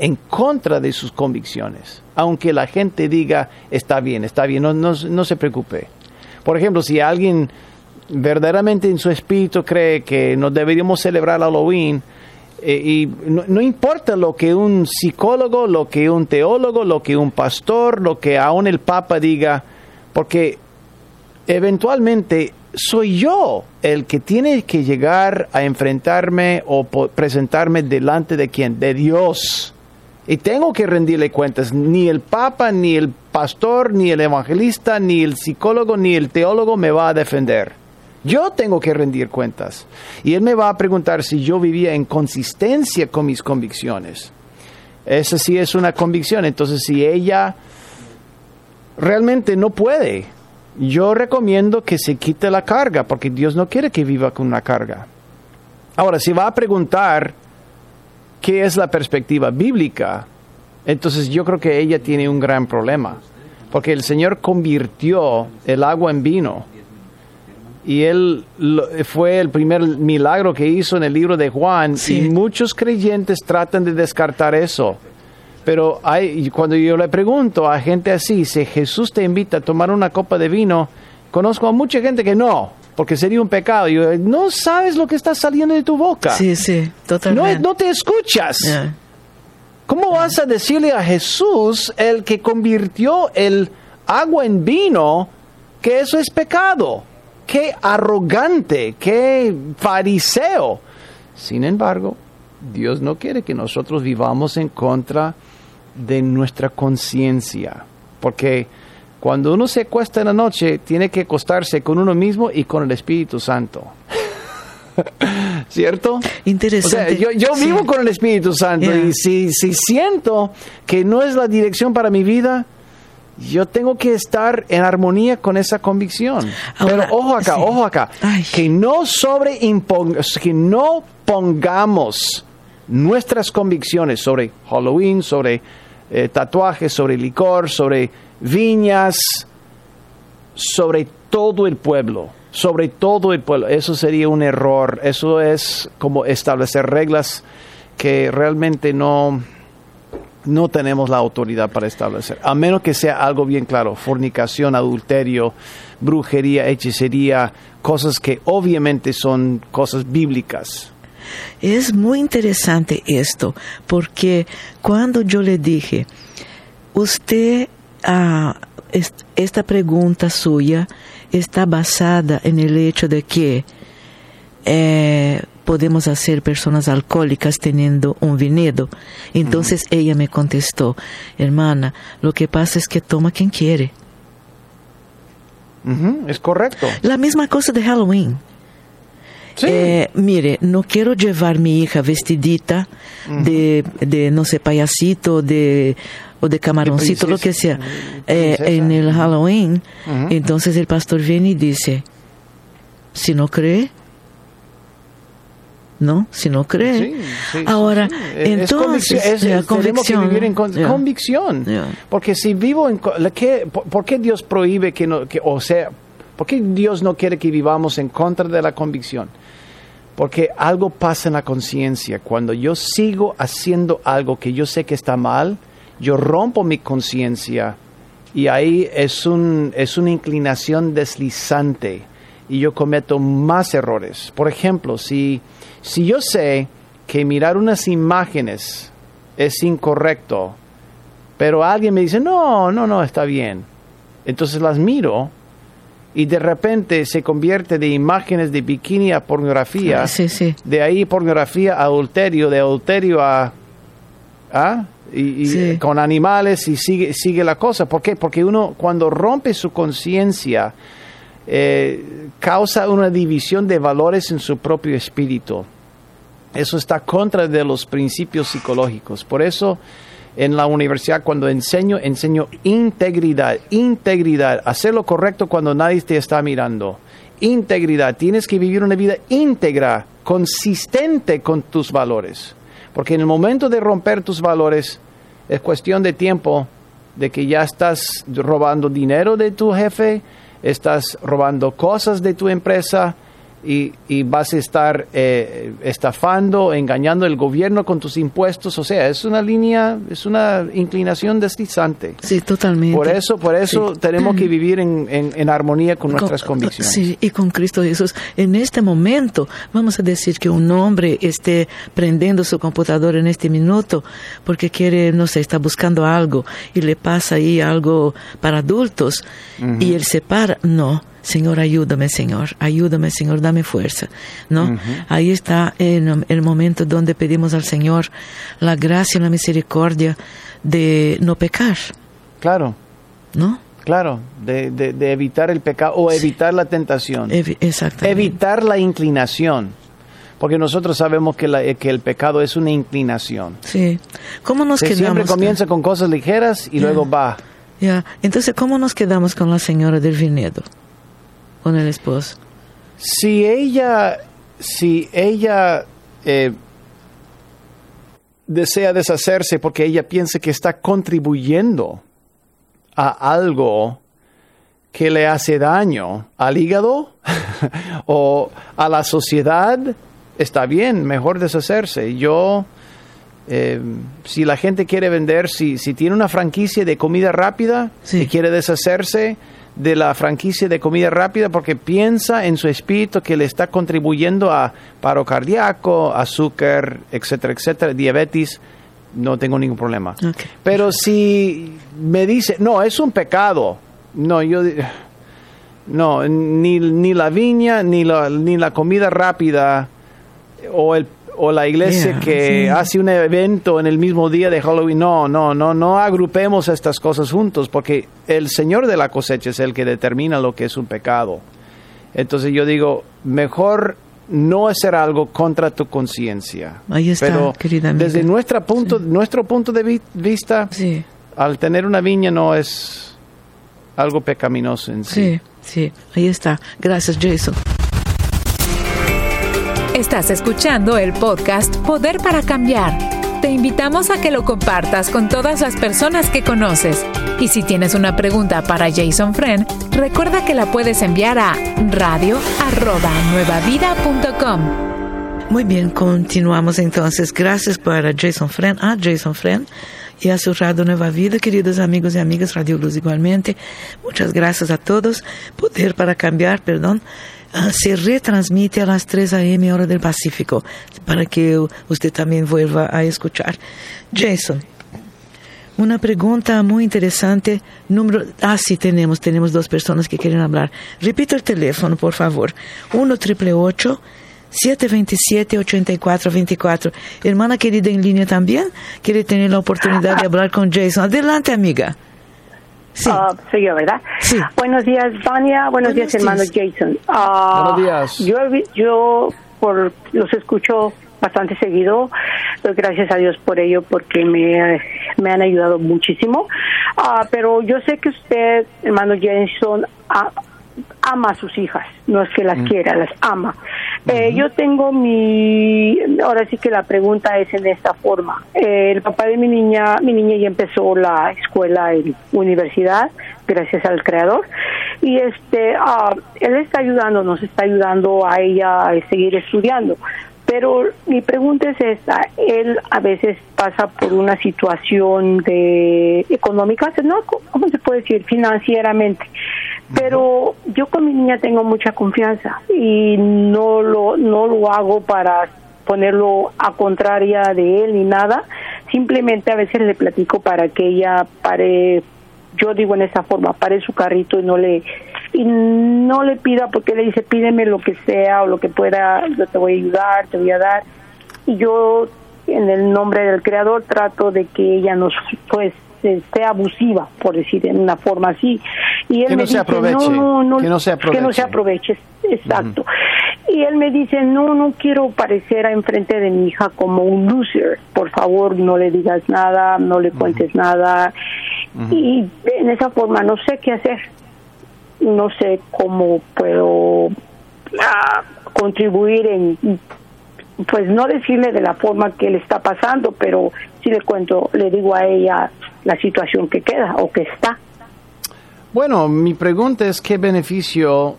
en contra de sus convicciones, aunque la gente diga está bien, está bien, no, no, no se preocupe. Por ejemplo, si alguien verdaderamente en su espíritu cree que no deberíamos celebrar Halloween, eh, y no, no importa lo que un psicólogo, lo que un teólogo, lo que un pastor, lo que aún el Papa diga, porque eventualmente soy yo el que tiene que llegar a enfrentarme o presentarme delante de quién, de Dios. Y tengo que rendirle cuentas. Ni el Papa, ni el pastor, ni el evangelista, ni el psicólogo, ni el teólogo me va a defender. Yo tengo que rendir cuentas. Y él me va a preguntar si yo vivía en consistencia con mis convicciones. Esa sí es una convicción. Entonces, si ella realmente no puede, yo recomiendo que se quite la carga, porque Dios no quiere que viva con una carga. Ahora, si va a preguntar qué es la perspectiva bíblica, entonces yo creo que ella tiene un gran problema, porque el Señor convirtió el agua en vino. Y él fue el primer milagro que hizo en el libro de Juan. Sí. Y muchos creyentes tratan de descartar eso. Pero hay, cuando yo le pregunto a gente así, si Jesús te invita a tomar una copa de vino, conozco a mucha gente que no, porque sería un pecado. Y yo, no sabes lo que está saliendo de tu boca. sí, sí, totalmente. no te escuchas. ¿Cómo vas a decirle a Jesús, el que convirtió el agua en vino, que eso es pecado? Qué arrogante, qué fariseo. Sin embargo, Dios no quiere que nosotros vivamos en contra de nuestra conciencia, porque cuando uno se acuesta en la noche, tiene que acostarse con uno mismo y con el Espíritu Santo. ¿Cierto? O sea, Interesante. yo, yo Sí. vivo con el Espíritu Santo Yeah. y si, si siento que no es la dirección para mi vida, yo tengo que estar en armonía con esa convicción. Ahora, Pero ojo acá, sí. ojo acá, Ay. que no sobreimpong- que no pongamos nuestras convicciones sobre Halloween, sobre eh, tatuajes, sobre licor, sobre viñas, sobre todo el pueblo, sobre todo el pueblo. Eso sería un error. Eso es como establecer reglas que realmente no, no tenemos la autoridad para establecer. A menos que sea algo bien claro. Fornicación, adulterio, brujería, hechicería, cosas que obviamente son cosas bíblicas. Es muy interesante esto, porque cuando yo le dije, usted, ah, es- esta pregunta suya está basada en el hecho de que eh, podemos hacer personas alcohólicas teniendo un viñedo. Entonces ella me contestó, hermana, lo que pasa es que toma quien quiere. Es correcto. La misma cosa de Halloween. Sí. Eh, mire, no quiero llevar mi hija vestidita de, de, no sé, payasito, de o de camaroncito, lo que sea, eh, en el Halloween. Entonces el pastor viene y dice, si no cree, ¿no? Si no cree. Sí, sí, sí, Ahora, sí. Es entonces, convicción, es- es- tenemos que vivir en con- convicción. Porque si vivo en... que- por, por qué Dios prohíbe que no... Que, o sea, ¿por qué Dios no quiere que vivamos en contra de la convicción? Porque algo pasa en la conciencia. Cuando yo sigo haciendo algo que yo sé que está mal, yo rompo mi conciencia y ahí es, un, es una inclinación deslizante y yo cometo más errores. Por ejemplo, si, si yo sé que mirar unas imágenes es incorrecto, pero alguien me dice, no, no, no, está bien. Entonces las miro y de repente se convierte de imágenes de bikini a pornografía, Sí, sí. de ahí pornografía a adulterio, de adulterio a... ¿ah? Y, y Sí. con animales y sigue, sigue la cosa. ¿Por qué? Porque uno cuando rompe su conciencia eh, causa una división de valores en su propio espíritu. Eso está contra de los principios psicológicos. Por eso en la universidad cuando enseño, enseño integridad, integridad, hacer lo correcto cuando nadie te está mirando. Integridad, tienes que vivir una vida íntegra, consistente con tus valores. Porque en el momento de romper tus valores es cuestión de tiempo de que ya estás robando dinero de tu jefe, estás robando cosas de tu empresa y, y vas a estar eh, estafando, engañando el gobierno con tus impuestos. O sea, es una línea, es una inclinación deslizante. Sí, totalmente. Por eso, por eso tenemos que vivir en, en- en armonía con nuestras Con- convicciones. Sí, y con Cristo Jesús. En este momento, vamos a decir que un hombre esté prendiendo su computador en este minuto porque quiere, no sé, está buscando algo y le pasa ahí algo para adultos y él se para. No. Señor, ayúdame, Señor, ayúdame, Señor, dame fuerza, ¿no? Ahí está el, el momento donde pedimos al Señor la gracia y la misericordia de no pecar, Claro, ¿no? claro, de, de- de evitar el pecado o evitar la tentación. Evi- exactamente. evitar la inclinación. Porque nosotros sabemos que, la- que el pecado es una inclinación. Sí. ¿Cómo nos Se siempre quedamos? comienza con cosas ligeras y luego va. Ya. Entonces, ¿cómo nos quedamos con la señora del viñedo? Con el esposo. Si ella, si ella eh, desea deshacerse porque ella piensa que está contribuyendo a algo que le hace daño al hígado o a la sociedad, está bien, mejor deshacerse. Yo, eh, si la gente quiere vender, si, si tiene una franquicia de comida rápida Sí. y quiere deshacerse de la franquicia de comida rápida porque piensa en su espíritu que le está contribuyendo a paro cardíaco, azúcar, etcétera, etcétera, diabetes, no tengo ningún problema. Pero si me dice, no, es un pecado, no, yo... No, ni, ni la viña, ni la, ni la comida rápida, o, el, o la iglesia Yeah, que sí. hace un evento en el mismo día de Halloween. No, no, no, no agrupemos estas cosas juntos, porque el Señor de la cosecha es el que determina lo que es un pecado. Entonces yo digo, mejor no hacer algo contra tu conciencia. Ahí está, Pero querida amiga. desde nuestra punto, nuestro punto de vi- vista, Sí, al tener una viña no es algo pecaminoso en sí. sí, sí. Ahí está. Gracias, Jason. Estás escuchando el podcast Poder para Cambiar. Te invitamos a que lo compartas con todas las personas que conoces. Y si tienes una pregunta para Jason Friend, recuerda que la puedes enviar a radio@nuevavida.com. Muy bien, continuamos entonces. Gracias para Jason Friend, a Jason Friend y a su Radio Nueva Vida, queridos amigos y amigas, Radio Luz igualmente. Muchas gracias a todos. Poder para cambiar, perdón. Ah, se retransmite a las 3 a.m. hora del Pacífico, para que usted también vuelva a escuchar. Jason, una pregunta muy interesante. Número, ah, sí, tenemos, tenemos dos personas que quieren hablar. Repito el teléfono, por favor. 1 triple 727-8424. Hermana querida en línea también, quiere tener la oportunidad de hablar con Jason. Adelante, amiga. Sí. Ah, soy yo, ¿verdad? Sí. Buenos días, Vania. Buenos, Buenos días, hermano. Jason. Ah, Buenos días. Yo, yo por los escucho bastante seguido. Doy gracias a Dios por ello porque me, me han ayudado muchísimo. Ah, pero yo sé que usted, hermano Jenson, ah, ama a sus hijas, no es que las quiera, las ama. Eh, yo tengo mi, ahora sí que la pregunta es en esta forma. Eh, el papá de mi niña, mi niña ya empezó la escuela en universidad, gracias al creador, y este, ah, él está ayudando, nos está ayudando a ella a seguir estudiando. Pero mi pregunta es esta, él a veces pasa por una situación de económica, ¿no? ¿Cómo se puede decir? Financieramente. Pero yo con mi niña tengo mucha confianza y no lo, no lo hago para ponerlo a contraria de él ni nada. Simplemente a veces le platico para que ella pare, yo digo en esa forma, pare su carrito y no le y no le pida porque le dice pídeme lo que sea o lo que pueda, yo te voy a ayudar, te voy a dar. Y yo en el nombre del creador trato de que ella nos pues sea abusiva, por decir en una forma así. Y él que me no se dice, aproveche, no, no, que no se aproveche. que no se aproveche, exacto. Y él me dice, no, no quiero parecer enfrente de mi hija como un loser, por favor no le digas nada, no le cuentes nada. Y en esa forma no sé qué hacer, no sé cómo puedo ah, contribuir en pues no decirle de la forma que le está pasando, pero sí le cuento, le digo a ella la situación que queda o que está. Bueno, mi pregunta es qué beneficio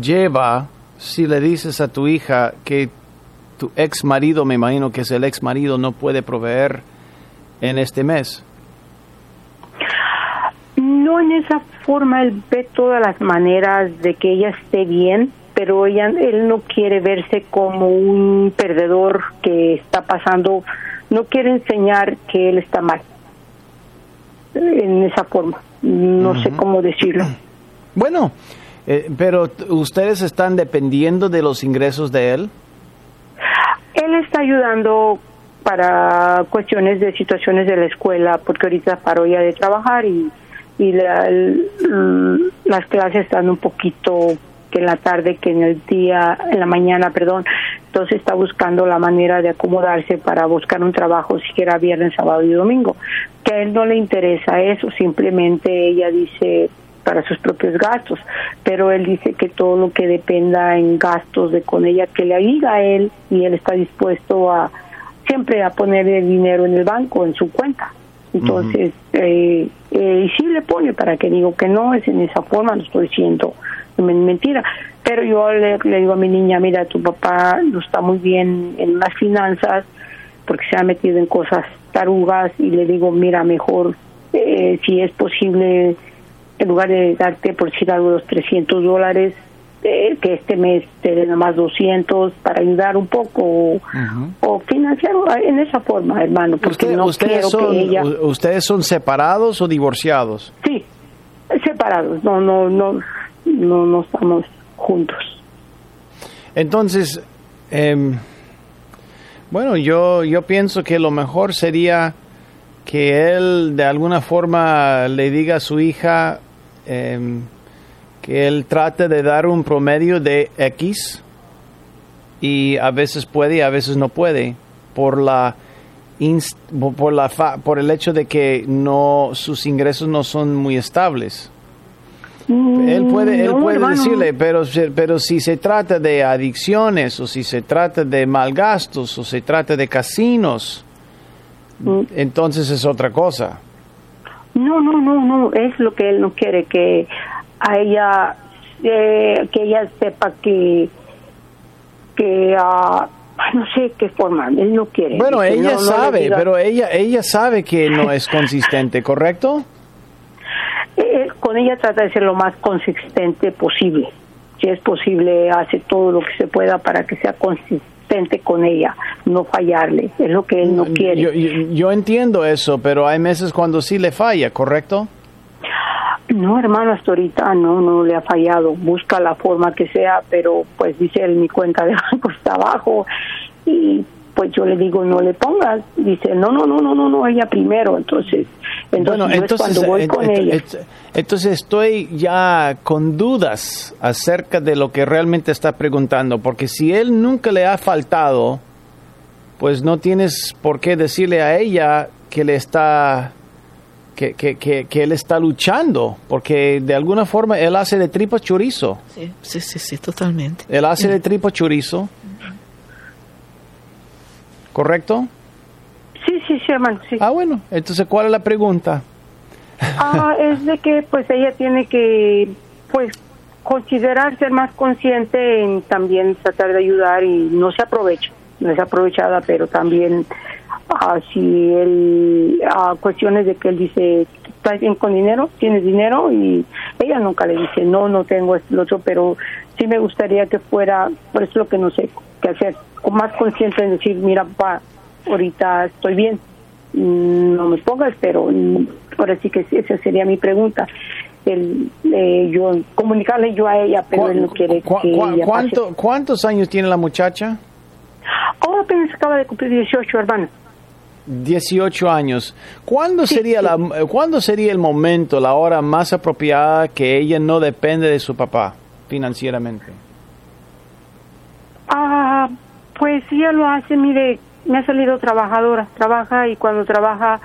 lleva si le dices a tu hija que tu ex marido, me imagino que es el ex marido, no puede proveer en este mes. No en esa forma, él ve todas las maneras de que ella esté bien, pero ella, él no quiere verse como un perdedor que está pasando, no quiere enseñar que él está mal en esa forma. No sé cómo decirlo. Bueno, eh, pero ustedes están dependiendo de los ingresos de él. Él está ayudando para cuestiones de situaciones de la escuela, porque ahorita paró ya de trabajar y, y la- el- las clases están un poquito que en la tarde, que en el día, en la mañana, perdón. Entonces está buscando la manera de acomodarse para buscar un trabajo, siquiera viernes, sábado y domingo. Que a él no le interesa eso, simplemente ella dice para sus propios gastos, pero él dice que todo lo que dependa en gastos de con ella que le ayuda a él y él está dispuesto a siempre a poner el dinero en el banco, en su cuenta. Entonces, eh, eh, y sí le pone para que digo que no es en esa forma, no estoy diciendo men- mentira, pero yo le, le digo a mi niña, mira, tu papá no está muy bien en las finanzas porque se ha metido en cosas tarugas y le digo, mira, mejor eh, si es posible, en lugar de darte por decir algo los 300 dólares, eh, que este mes te den más 200 para ayudar un poco o, o financiar en esa forma, hermano, porque Usted- no ustedes, quiero son, que ella... ¿Ustedes son separados o divorciados? Sí, separados, no, no, no, no, no estamos juntos. Entonces, em, bueno, yo, yo pienso que lo mejor sería que él de alguna forma le diga a su hija em, que él trate de dar un promedio de X y a veces puede y a veces no puede por la por la fa- por el hecho de que no sus ingresos no son muy estables. Él puede, él Mm, No, puede hermano. decirle, pero, pero si se trata de adicciones o si se trata de malgastos o se trata de casinos, Mm. entonces es otra cosa. No, no, no, no, es lo que él no quiere, que a ella, eh, que ella sepa que, que, ah, no sé qué forma, él no quiere. Bueno, Dice, ella no, sabe, pero ella, ella sabe que no es consistente, ¿correcto? Eh, con ella trata de ser lo más consistente posible. Si es posible, hace todo lo que se pueda para que sea consistente con ella, no fallarle. Es lo que él no quiere. Yo, yo- yo entiendo eso, pero hay meses cuando sí le falla, ¿correcto? No, hermano, hasta ahorita no, no le ha fallado. Busca la forma que sea, pero pues dice él, mi cuenta de banco está abajo y pues yo le digo, no le pongas. Dice, no, no, no, no, no, no, ella primero. Entonces, Entonces, bueno, cuando voy con ent- ella. ent- entonces estoy ya con dudas acerca de lo que realmente está preguntando, porque si él nunca le ha faltado, pues no tienes por qué decirle a ella que le está que, que, que, que él está luchando, porque de alguna forma él hace de tripa chorizo. Sí, sí, sí, sí, totalmente. Él hace de tripa chorizo. ¿Correcto? Sí, sí, sí, hermano, sí. Ah, bueno. Entonces, ¿cuál es la pregunta? Ah, es de que pues ella tiene que pues considerar ser más consciente en también tratar de ayudar y no se aprovecha, no es aprovechada, pero también ah, si él, ah, cuestiones de que él dice, ¿estás bien con dinero? ¿Tienes dinero? Y ella nunca le dice, no, no tengo esto, lo otro, pero sí me gustaría que fuera, por eso es lo que no sé qué hacer, con más consciente en decir, mira, papá, ahorita estoy bien, no me pongas, pero ahora sí que esa sería mi pregunta. El, eh, yo comunicarle yo a ella, pero él no quiere ¿Cu- que cu- ella cuánto- pase. ¿Cuántos años tiene la muchacha? Oh, apenas acaba de cumplir 18, hermano. 18 años. ¿Cuándo Sí, sería sí. la cuándo sería el momento, la hora más apropiada que ella no depende de su papá financieramente? Ah, pues ella lo hace, mire, me ha salido trabajadora, trabaja y cuando trabaja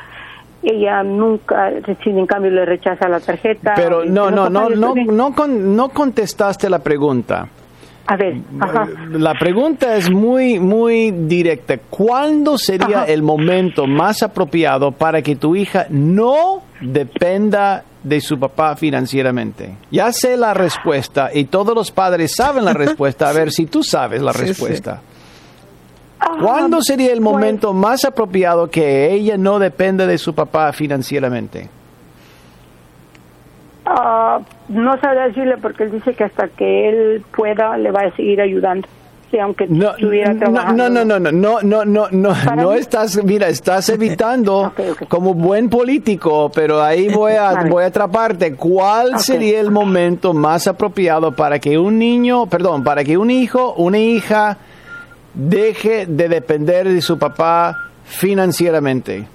ella nunca, sin en cambio le rechaza la tarjeta. Pero no, no, no, no, estoy bien". no, con- no contestaste la pregunta. A ver, ajá. La pregunta es muy, muy directa. ¿Cuándo sería Ajá. el momento más apropiado para que tu hija no dependa de su papá financieramente? Ya sé la respuesta y todos los padres saben la respuesta. A ver si tú sabes la Sí, respuesta. Ah, ¿Cuándo sería el momento más apropiado que ella no dependa de su papá financieramente? Ah, no sabrá decirle porque él dice que hasta que él pueda le va a seguir ayudando. Sí, aunque No, estuviera no, trabajando. no, no, no, no, no, no, no, no mí- estás, mira, estás evitando Ok, ok. como buen político, pero ahí voy a, Vale. voy a atraparte. ¿Cuál Ok. sería el momento más apropiado para que un niño, perdón, para que un hijo, una hija deje de depender de su papá financieramente?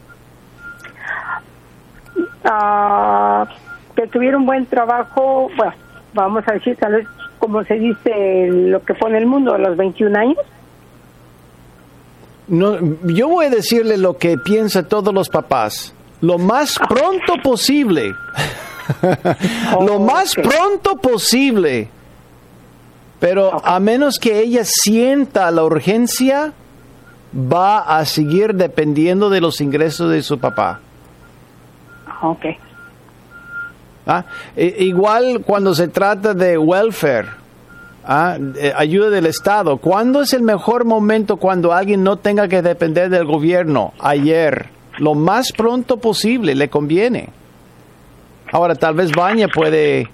Ah, que tuviera un buen trabajo, bueno, vamos a decir tal vez como se dice lo que pone el mundo a los 21 años. No, yo voy a decirle lo que piensan todos los papás. Lo más pronto posible. lo más pronto posible. Pero a menos que ella sienta la urgencia, va a seguir dependiendo de los ingresos de su papá. Ah, Ok. ¿Ah? E- igual cuando se trata de welfare, ¿ah? Eh, ayuda del Estado. ¿Cuándo es el mejor momento cuando alguien no tenga que depender del gobierno? Ayer. Lo más pronto posible, le conviene. Ahora, tal vez Baña puede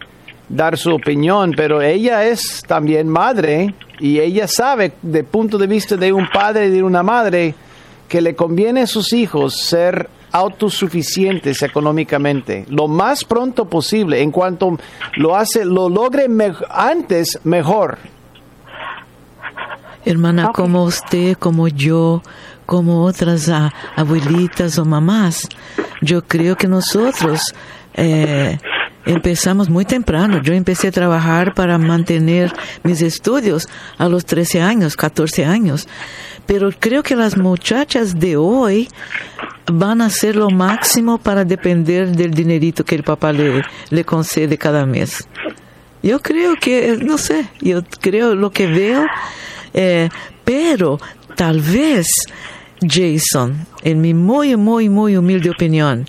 dar su opinión, pero ella es también madre y ella sabe, de punto de vista de un padre y de una madre, que le conviene a sus hijos ser autosuficientes económicamente lo más pronto posible. En cuanto lo hace lo logre me- antes mejor. Hermana, como usted, como yo, como otras abuelitas o mamás, yo creo que nosotros eh, empezamos muy temprano. Yo empecé a trabajar para mantener mis estudios a los 13 años, 14 años. Pero creo que las muchachas de hoy van a hacer lo máximo para depender del dinerito que el papá le, concede cada mes. Yo creo que, no sé, yo creo lo que veo, eh, pero tal vez, Jason, en mi muy, muy, muy humilde opinión,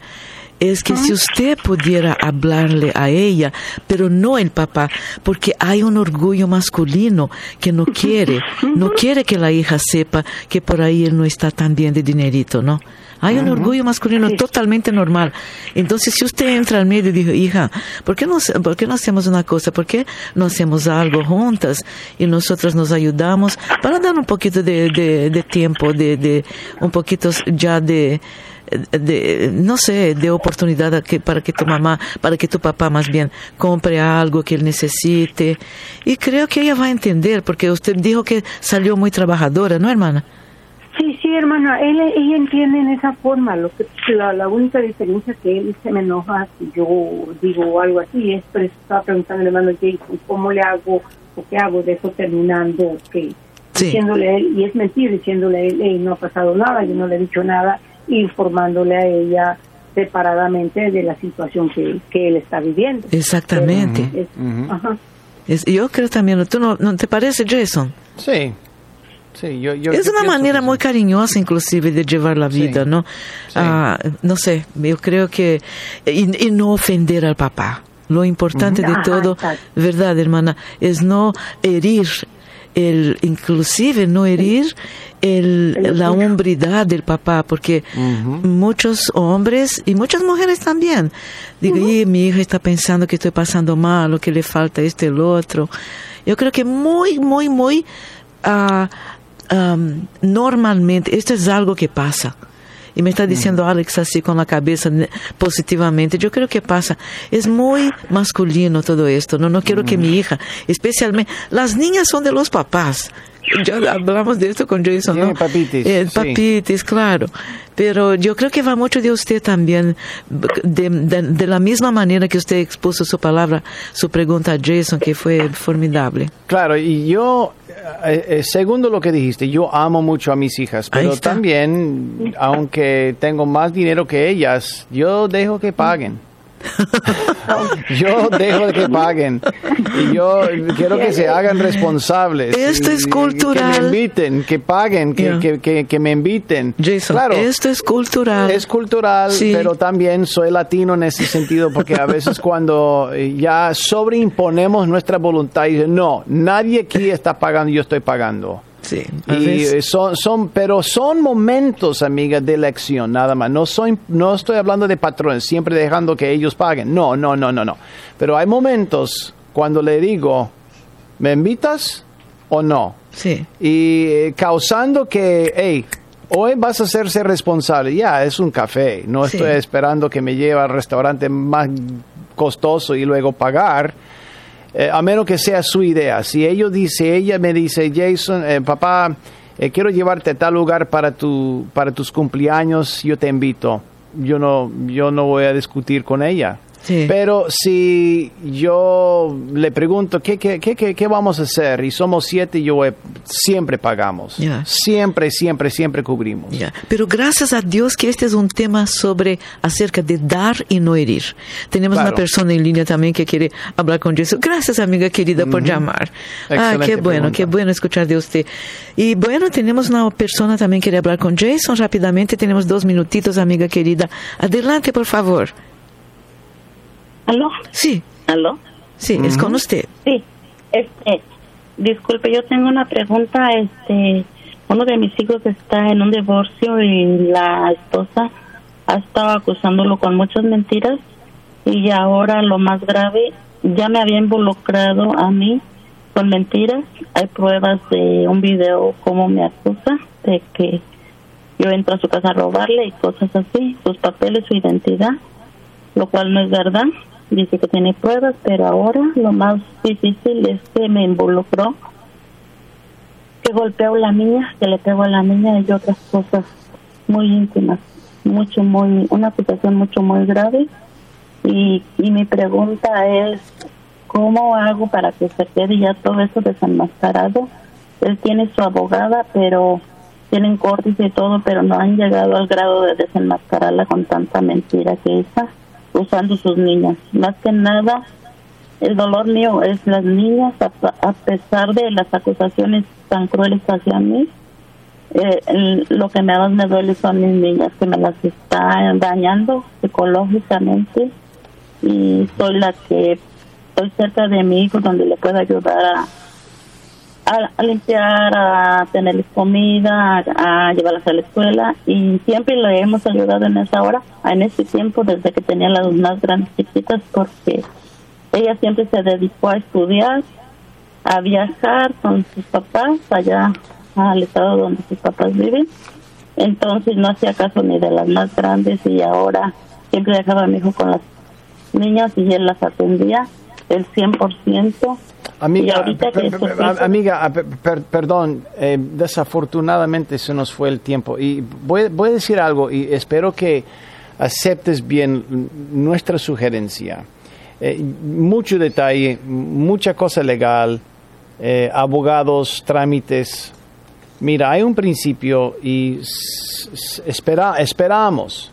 es que si usted pudiera hablarle a ella, pero no el papá, porque hay un orgullo masculino que no quiere, no quiere que la hija sepa que por ahí él no está tan bien de dinerito, ¿no? Hay un orgullo masculino totalmente normal. Entonces, si usted entra al medio y dice, hija, ¿por qué, no, ¿por qué no hacemos una cosa? ¿Por qué no hacemos algo juntas y nosotras nos ayudamos para dar un poquito de, de, de tiempo, de, de un poquito ya de, de, no sé, de oportunidad a que, para que tu mamá, para que tu papá más bien compre algo que él necesite. Y creo que ella va a entender, porque usted dijo que salió muy trabajadora, ¿no, hermana? Sí, sí, hermana, él, ella entiende en esa forma. Lo que la, la única diferencia que él se me enoja si yo digo algo así es, pero estaba preguntando al hermano Jason, ¿cómo le hago o qué hago de eso terminando? que Diciéndole a él, y es mentir, diciéndole a él, no ha pasado nada, yo no le he dicho nada, informándole a ella separadamente de la situación que, que él está viviendo. Exactamente. yo creo también, ¿tú no, no te parece, Jason? Sí, es una manera muy cariñosa, inclusive, de llevar la vida, ¿no? Ah, no sé, yo creo que. Y, no ofender al papá. Lo importante de todo, ¿verdad, hermana? Es no herir, el, inclusive no herir el, la hombridad del papá, porque muchos hombres y muchas mujeres también, digo, mi hija está pensando que estoy pasando mal, o que le falta este y el otro. Yo creo que muy, muy, muy. Uh, normalmente, esto es algo que pasa. Y me está diciendo Alex así con la cabeza positivamente. Yo creo que pasa. Es muy masculino todo esto. No, no quiero que mi hija, especialmente, las niñas son de los papás. Ya hablamos de esto con Jason, ¿no? papitis. Eh, papitis, claro. Pero yo creo que va mucho de usted también, de, de, la misma manera que usted expuso su palabra, su pregunta a Jason, que fue formidable. Claro, y yo, eh, eh, segundo lo que dijiste, yo amo mucho a mis hijas, pero también, aunque tengo más dinero que ellas, yo dejo que paguen. yo dejo de que paguen y yo quiero que se hagan responsables. Esto es cultural. Que me inviten, que paguen, que, que, que, me inviten. Jason, claro, esto es cultural. Es cultural, pero también soy latino en ese sentido porque a veces cuando ya sobreimponemos nuestra voluntad y no, nadie aquí está pagando, yo estoy pagando. Sí. Y son, son, pero son momentos, amiga, de elección, nada más. No, soy, no estoy hablando de patrones, siempre dejando que ellos paguen. No, no, no, no, no. Pero hay momentos cuando le digo, ¿me invitas o no? Sí. Y eh, causando que, hey, hoy vas a hacerse responsable. Ya, es un café. No estoy esperando que me lleve al restaurante más costoso y luego pagar eh, a menos que sea su idea. Si ellos dice, ella me dice, Jason, eh, papá, eh, quiero llevarte a tal lugar para tu, para tus cumpleaños, yo te invito. Yo no, yo no voy a discutir con ella. Pero si yo le pregunto, ¿qué, qué, qué, qué, vamos a hacer? Y somos siete, y yo siempre pagamos. Siempre, siempre, siempre cubrimos. Pero gracias a Dios que este es un tema sobre acerca de dar y no herir. Tenemos una persona en línea también que quiere hablar con Jesús. Gracias, amiga querida, por llamar. ah, qué bueno, qué bueno escuchar de usted. Y bueno, tenemos una persona también que quiere hablar con Jason rápidamente. Tenemos dos minutitos, amiga querida. Adelante, por favor. ¿Aló? Sí. ¿Aló? Sí, es con usted. Sí. Este, disculpe, yo tengo una pregunta. Este, uno de mis hijos está en un divorcio y la esposa ha estado acusándolo con muchas mentiras y ahora lo más grave, ya me había involucrado a mí con mentiras. Hay pruebas de un video como me acusa de que yo entro a su casa a robarle y cosas así, sus papeles, su identidad, lo cual no es verdad dice que tiene pruebas, pero ahora lo más difícil es que me involucró, que golpeó a la niña, que le pegó a la niña y otras cosas muy íntimas, mucho, muy, una situación mucho, muy grave. Y, y mi pregunta es, ¿cómo hago para que se quede ya todo eso desenmascarado? Él tiene su abogada, pero tienen cortes y todo, pero no han llegado al grado de desenmascararla con tanta mentira que esa usando sus niñas. Más que nada, el dolor mío es las niñas, a, pesar de las acusaciones tan crueles hacia mí. Eh, lo que me, me duele son mis niñas, que me las están dañando psicológicamente y soy la que estoy cerca de mi hijo donde le puedo ayudar a, a, limpiar, a tenerles comida, a, llevarlas a la escuela y siempre le hemos ayudado en esa hora, en ese tiempo desde que tenía las más grandes chiquitas porque ella siempre se dedicó a estudiar, a viajar con sus papás allá al estado donde sus papás viven. Entonces no hacía caso ni de las más grandes y ahora siempre dejaba a mi hijo con las niñas y él las atendía el 100% Amiga, per- per- amiga, per- per- perdón, eh, desafortunadamente se nos fue el tiempo. Y voy, voy a decir algo y espero que aceptes bien nuestra sugerencia. Eh, mucho detalle, mucha cosa legal, eh, abogados, trámites. Mira, hay un principio y espera, esperamos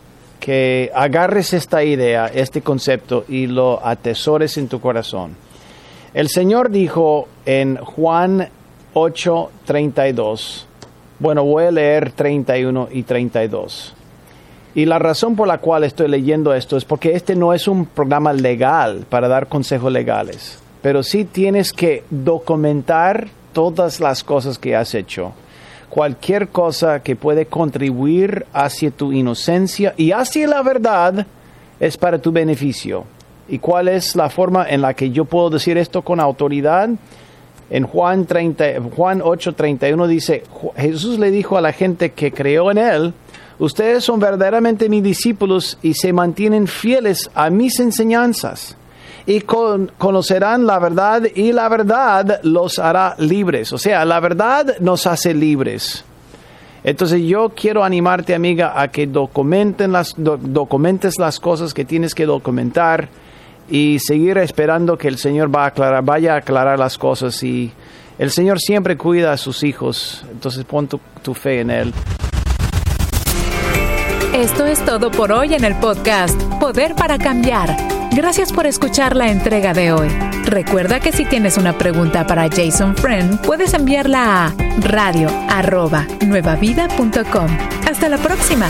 que agarres esta idea, este concepto y lo atesores en tu corazón. El Señor dijo en Juan 8:32, bueno, voy a leer 31 y 32. Y la razón por la cual estoy leyendo esto es porque este no es un programa legal para dar consejos legales, pero sí tienes que documentar todas las cosas que has hecho. Cualquier cosa que puede contribuir hacia tu inocencia y hacia la verdad es para tu beneficio. ¿Y cuál es la forma en la que yo puedo decir esto con autoridad? En Juan, 30, Juan 8:31 dice, Jesús le dijo a la gente que creó en él, ustedes son verdaderamente mis discípulos y se mantienen fieles a mis enseñanzas y con- conocerán la verdad y la verdad los hará libres. O sea, la verdad nos hace libres. Entonces yo quiero animarte, amiga, a que documenten las, do- documentes las cosas que tienes que documentar y seguir esperando que el Señor va a vaya a aclarar las cosas. Y el Señor siempre cuida a sus hijos, entonces pon tu fe en Él. Esto es todo por hoy en el podcast Poder para Cambiar. Gracias por escuchar la entrega de hoy. Recuerda que si tienes una pregunta para Jason Friend, puedes enviarla a radio. Hasta la próxima.